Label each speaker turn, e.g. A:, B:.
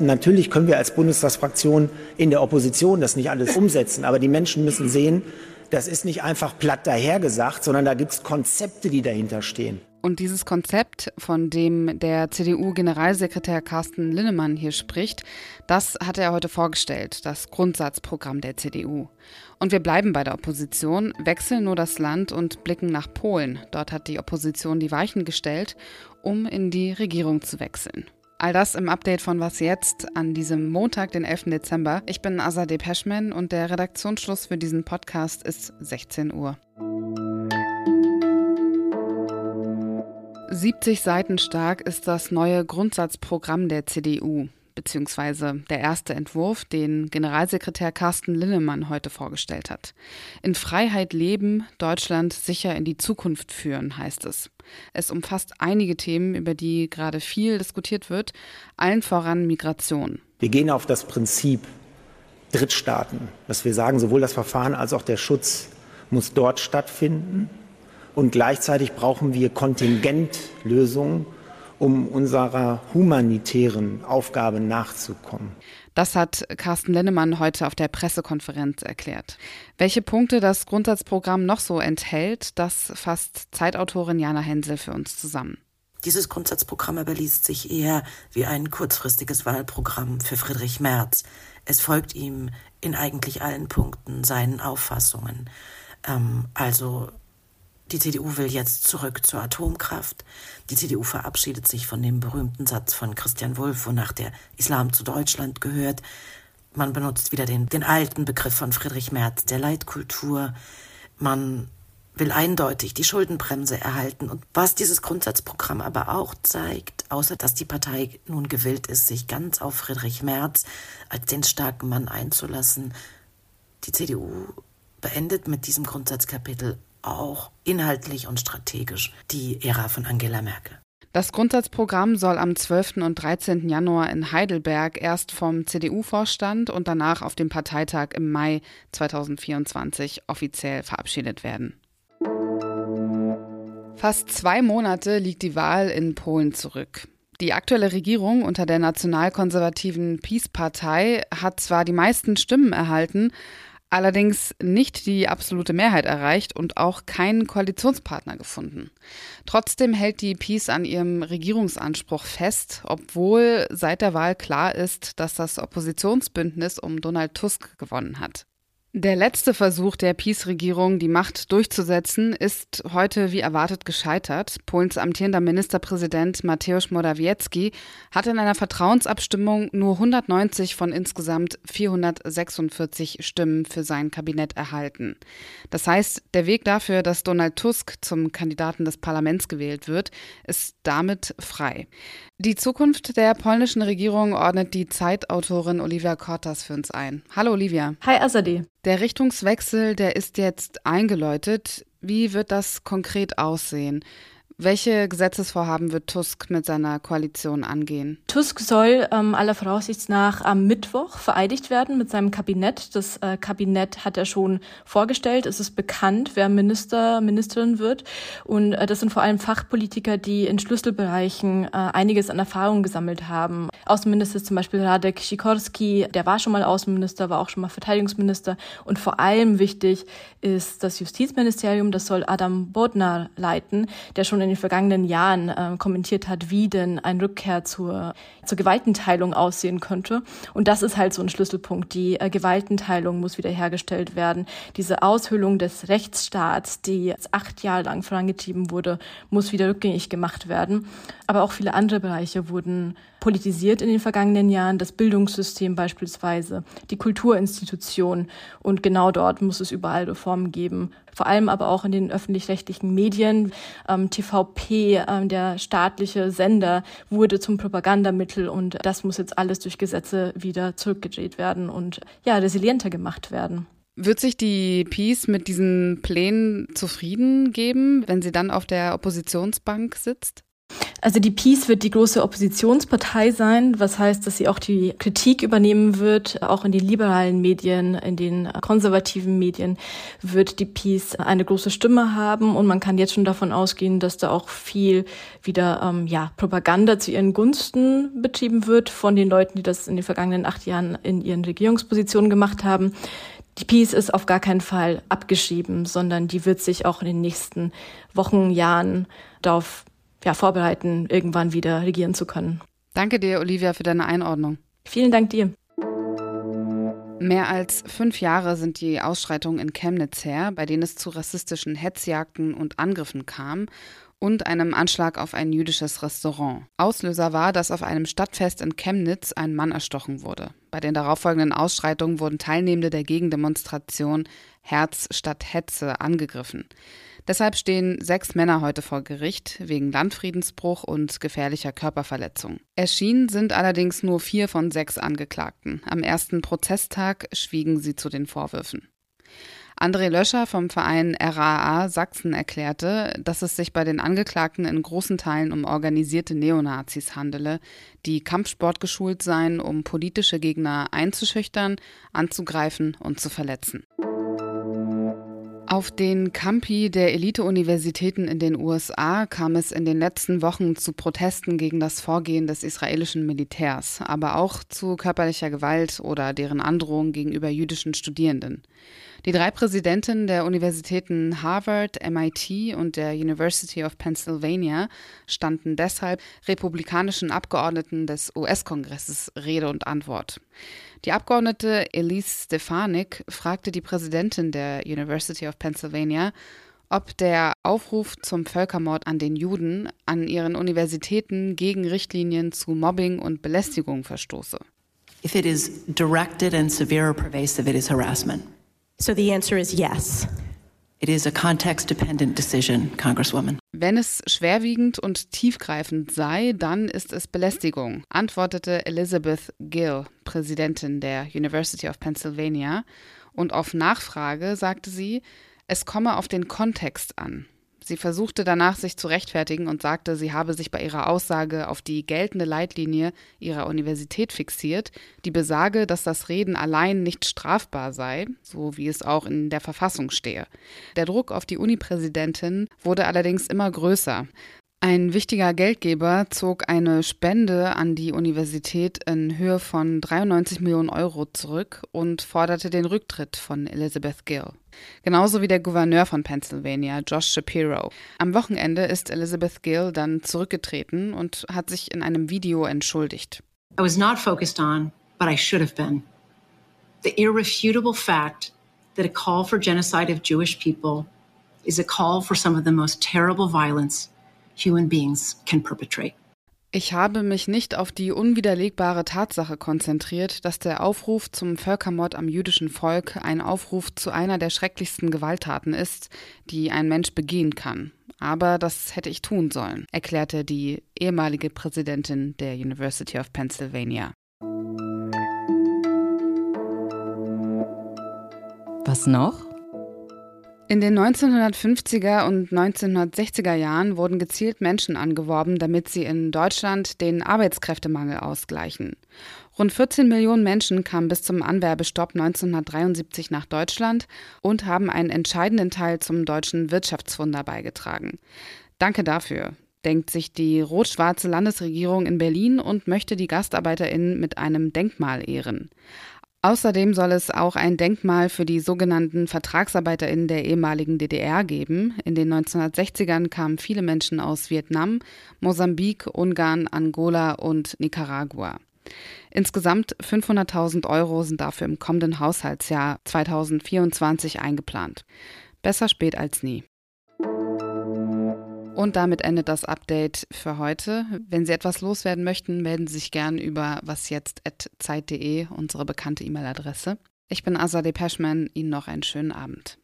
A: Natürlich können wir als Bundestagsfraktion in der Opposition das nicht alles umsetzen, aber die Menschen müssen sehen, das ist nicht einfach platt dahergesagt, sondern da gibt es Konzepte, die dahinter stehen.
B: Und dieses Konzept, von dem der CDU-Generalsekretär Carsten Linnemann hier spricht, das hat er heute vorgestellt, das Grundsatzprogramm der CDU. Und wir bleiben bei der Opposition, wechseln nur das Land und blicken nach Polen. Dort hat die Opposition die Weichen gestellt, um in die Regierung zu wechseln. All das im Update von Was jetzt an diesem Montag, den 11. Dezember. Ich bin Azadeh Peschman und der Redaktionsschluss für diesen Podcast ist 16 Uhr. 70 Seiten stark ist das neue Grundsatzprogramm der CDU beziehungsweise der erste Entwurf, den Generalsekretär Carsten Linnemann heute vorgestellt hat. In Freiheit leben, Deutschland sicher in die Zukunft führen, heißt es. Es umfasst einige Themen, über die gerade viel diskutiert wird, allen voran Migration.
A: Wir gehen auf das Prinzip Drittstaaten, dass wir sagen, sowohl das Verfahren als auch der Schutz muss dort stattfinden. Und gleichzeitig brauchen wir Kontingentlösungen, um unserer humanitären Aufgabe nachzukommen.
B: Das hat Carsten Lennemann heute auf der Pressekonferenz erklärt. Welche Punkte das Grundsatzprogramm noch so enthält, das fasst Zeitautorin Jana Hensel für uns zusammen.
C: Dieses Grundsatzprogramm überliest sich eher wie ein kurzfristiges Wahlprogramm für Friedrich Merz. Es folgt ihm in eigentlich allen Punkten seinen Auffassungen. Ähm, also die CDU will jetzt zurück zur Atomkraft. Die CDU verabschiedet sich von dem berühmten Satz von Christian Wulff, wonach der Islam zu Deutschland gehört. Man benutzt wieder den, den alten Begriff von Friedrich Merz, der Leitkultur. Man will eindeutig die Schuldenbremse erhalten. Und was dieses Grundsatzprogramm aber auch zeigt, außer dass die Partei nun gewillt ist, sich ganz auf Friedrich Merz als den starken Mann einzulassen, die CDU beendet mit diesem Grundsatzkapitel auch inhaltlich und strategisch die Ära von Angela Merkel.
B: Das Grundsatzprogramm soll am 12. und 13. Januar in Heidelberg erst vom CDU-Vorstand und danach auf dem Parteitag im Mai 2024 offiziell verabschiedet werden. Fast zwei Monate liegt die Wahl in Polen zurück. Die aktuelle Regierung unter der nationalkonservativen PiS-Partei hat zwar die meisten Stimmen erhalten, allerdings nicht die absolute Mehrheit erreicht und auch keinen Koalitionspartner gefunden. Trotzdem hält die Peace an ihrem Regierungsanspruch fest, obwohl seit der Wahl klar ist, dass das Oppositionsbündnis um Donald Tusk gewonnen hat. Der letzte Versuch der PiS-Regierung, die Macht durchzusetzen, ist heute wie erwartet gescheitert. Polens amtierender Ministerpräsident Mateusz Morawiecki hat in einer Vertrauensabstimmung nur 190 von insgesamt 446 Stimmen für sein Kabinett erhalten. Das heißt, der Weg dafür, dass Donald Tusk zum Kandidaten des Parlaments gewählt wird, ist damit frei. Die Zukunft der polnischen Regierung ordnet die Zeitautorin Olivia Kortas für uns ein. Hallo Olivia.
D: Hi Azadi.
B: Der Richtungswechsel, der ist jetzt eingeläutet. Wie wird das konkret aussehen? Welche Gesetzesvorhaben wird Tusk mit seiner Koalition angehen?
D: Tusk soll ähm, aller Voraussicht nach am Mittwoch vereidigt werden mit seinem Kabinett. Das äh, Kabinett hat er schon vorgestellt. Es ist bekannt, wer Minister, Ministerin wird. Und äh, das sind vor allem Fachpolitiker, die in Schlüsselbereichen äh, einiges an Erfahrung gesammelt haben. Außenminister ist zum Beispiel Radek Sikorski, der war schon mal Außenminister, war auch schon mal Verteidigungsminister. Und vor allem wichtig ist das Justizministerium, das soll Adam Bodnar leiten, der schon in in den vergangenen Jahren äh, kommentiert hat, wie denn ein Rückkehr zur, zur Gewaltenteilung aussehen könnte. Und das ist halt so ein Schlüsselpunkt. Die äh, Gewaltenteilung muss wiederhergestellt werden. Diese Aushöhlung des Rechtsstaats, die acht Jahre lang vorangetrieben wurde, muss wieder rückgängig gemacht werden. Aber auch viele andere Bereiche wurden politisiert in den vergangenen Jahren, das Bildungssystem beispielsweise, die Kulturinstitutionen. Und genau dort muss es überall Reformen geben. Vor allem aber auch in den öffentlich-rechtlichen Medien. Ähm, TVP, ähm, der staatliche Sender, wurde zum Propagandamittel und das muss jetzt alles durch Gesetze wieder zurückgedreht werden und ja, resilienter gemacht werden.
B: Wird sich die Peace mit diesen Plänen zufrieden geben, wenn sie dann auf der Oppositionsbank sitzt?
D: Also die Peace wird die große Oppositionspartei sein, was heißt, dass sie auch die Kritik übernehmen wird, auch in den liberalen Medien, in den konservativen Medien wird die Peace eine große Stimme haben und man kann jetzt schon davon ausgehen, dass da auch viel wieder ähm, ja Propaganda zu ihren Gunsten betrieben wird von den Leuten, die das in den vergangenen acht Jahren in ihren Regierungspositionen gemacht haben. Die Peace ist auf gar keinen Fall abgeschrieben, sondern die wird sich auch in den nächsten Wochen, Jahren darauf ja, vorbereiten, irgendwann wieder regieren zu können.
B: Danke dir, Olivia, für deine Einordnung.
D: Vielen Dank dir.
B: Mehr als fünf Jahre sind die Ausschreitungen in Chemnitz her, bei denen es zu rassistischen Hetzjagden und Angriffen kam und einem Anschlag auf ein jüdisches Restaurant. Auslöser war, dass auf einem Stadtfest in Chemnitz ein Mann erstochen wurde. Bei den darauffolgenden Ausschreitungen wurden Teilnehmende der Gegendemonstration Herz statt Hetze angegriffen. Deshalb stehen sechs Männer heute vor Gericht wegen Landfriedensbruch und gefährlicher Körperverletzung. Erschienen sind allerdings nur vier von sechs Angeklagten. Am ersten Prozesstag schwiegen sie zu den Vorwürfen. André Löscher vom Verein RAA Sachsen erklärte, dass es sich bei den Angeklagten in großen Teilen um organisierte Neonazis handele, die Kampfsport geschult seien, um politische Gegner einzuschüchtern, anzugreifen und zu verletzen. Auf den Campi der Elite-Universitäten in den USA kam es in den letzten Wochen zu Protesten gegen das Vorgehen des israelischen Militärs, aber auch zu körperlicher Gewalt oder deren Androhung gegenüber jüdischen Studierenden. Die drei Präsidenten der Universitäten Harvard, MIT und der University of Pennsylvania standen deshalb republikanischen Abgeordneten des US-Kongresses Rede und Antwort. Die Abgeordnete Elise Stefanik fragte die Präsidentin der University of Pennsylvania, ob der Aufruf zum Völkermord an den Juden an ihren Universitäten gegen Richtlinien zu Mobbing und Belästigung verstoße.
E: If it is directed and severe or pervasive, it is harassment.
F: So the answer is yes.
E: It is a context-dependent decision, Congresswoman.
B: Wenn es schwerwiegend und tiefgreifend sei, dann ist es Belästigung, antwortete Elizabeth Gill, Präsidentin der University of Pennsylvania. Und auf Nachfrage sagte sie, es komme auf den Kontext an. Sie versuchte danach, sich zu rechtfertigen und sagte, sie habe sich bei ihrer Aussage auf die geltende Leitlinie ihrer Universität fixiert, die besage, dass das Reden allein nicht strafbar sei, so wie es auch in der Verfassung stehe. Der Druck auf die Unipräsidentin wurde allerdings immer größer. Ein wichtiger Geldgeber zog eine Spende an die Universität in Höhe von 93 Millionen Euro zurück und forderte den Rücktritt von Elizabeth Gill. Genauso wie der Gouverneur von Pennsylvania, Josh Shapiro. Am Wochenende ist Elizabeth Gill dann zurückgetreten und hat sich in einem Video entschuldigt.
E: I was not focused on, but I should have been. The irrefutable fact that a call for genocide of Jewish people is a call for some of the most terrible violence human beings can perpetrate.
B: Ich habe mich nicht auf die unwiderlegbare Tatsache konzentriert, dass der Aufruf zum Völkermord am jüdischen Volk ein Aufruf zu einer der schrecklichsten Gewalttaten ist, die ein Mensch begehen kann. Aber das hätte ich tun sollen, erklärte die ehemalige Präsidentin der University of Pennsylvania.
G: Was noch?
B: In den 1950er und 1960er Jahren wurden gezielt Menschen angeworben, damit sie in Deutschland den Arbeitskräftemangel ausgleichen. Rund 14 Millionen Menschen kamen bis zum Anwerbestopp 1973 nach Deutschland und haben einen entscheidenden Teil zum deutschen Wirtschaftswunder beigetragen. Danke dafür, denkt sich die rot-schwarze Landesregierung in Berlin und möchte die GastarbeiterInnen mit einem Denkmal ehren. Außerdem soll es auch ein Denkmal für die sogenannten VertragsarbeiterInnen der ehemaligen DDR geben. In den 1960ern kamen viele Menschen aus Vietnam, Mosambik, Ungarn, Angola und Nicaragua. Insgesamt 500.000 Euro sind dafür im kommenden Haushaltsjahr 2024 eingeplant. Besser spät als nie. Und damit endet das Update für heute. Wenn Sie etwas loswerden möchten, melden Sie sich gern über wasjetzt.zeit.de, unsere bekannte E-Mail-Adresse. Ich bin Azadeh Peschman. Ihnen noch einen schönen Abend.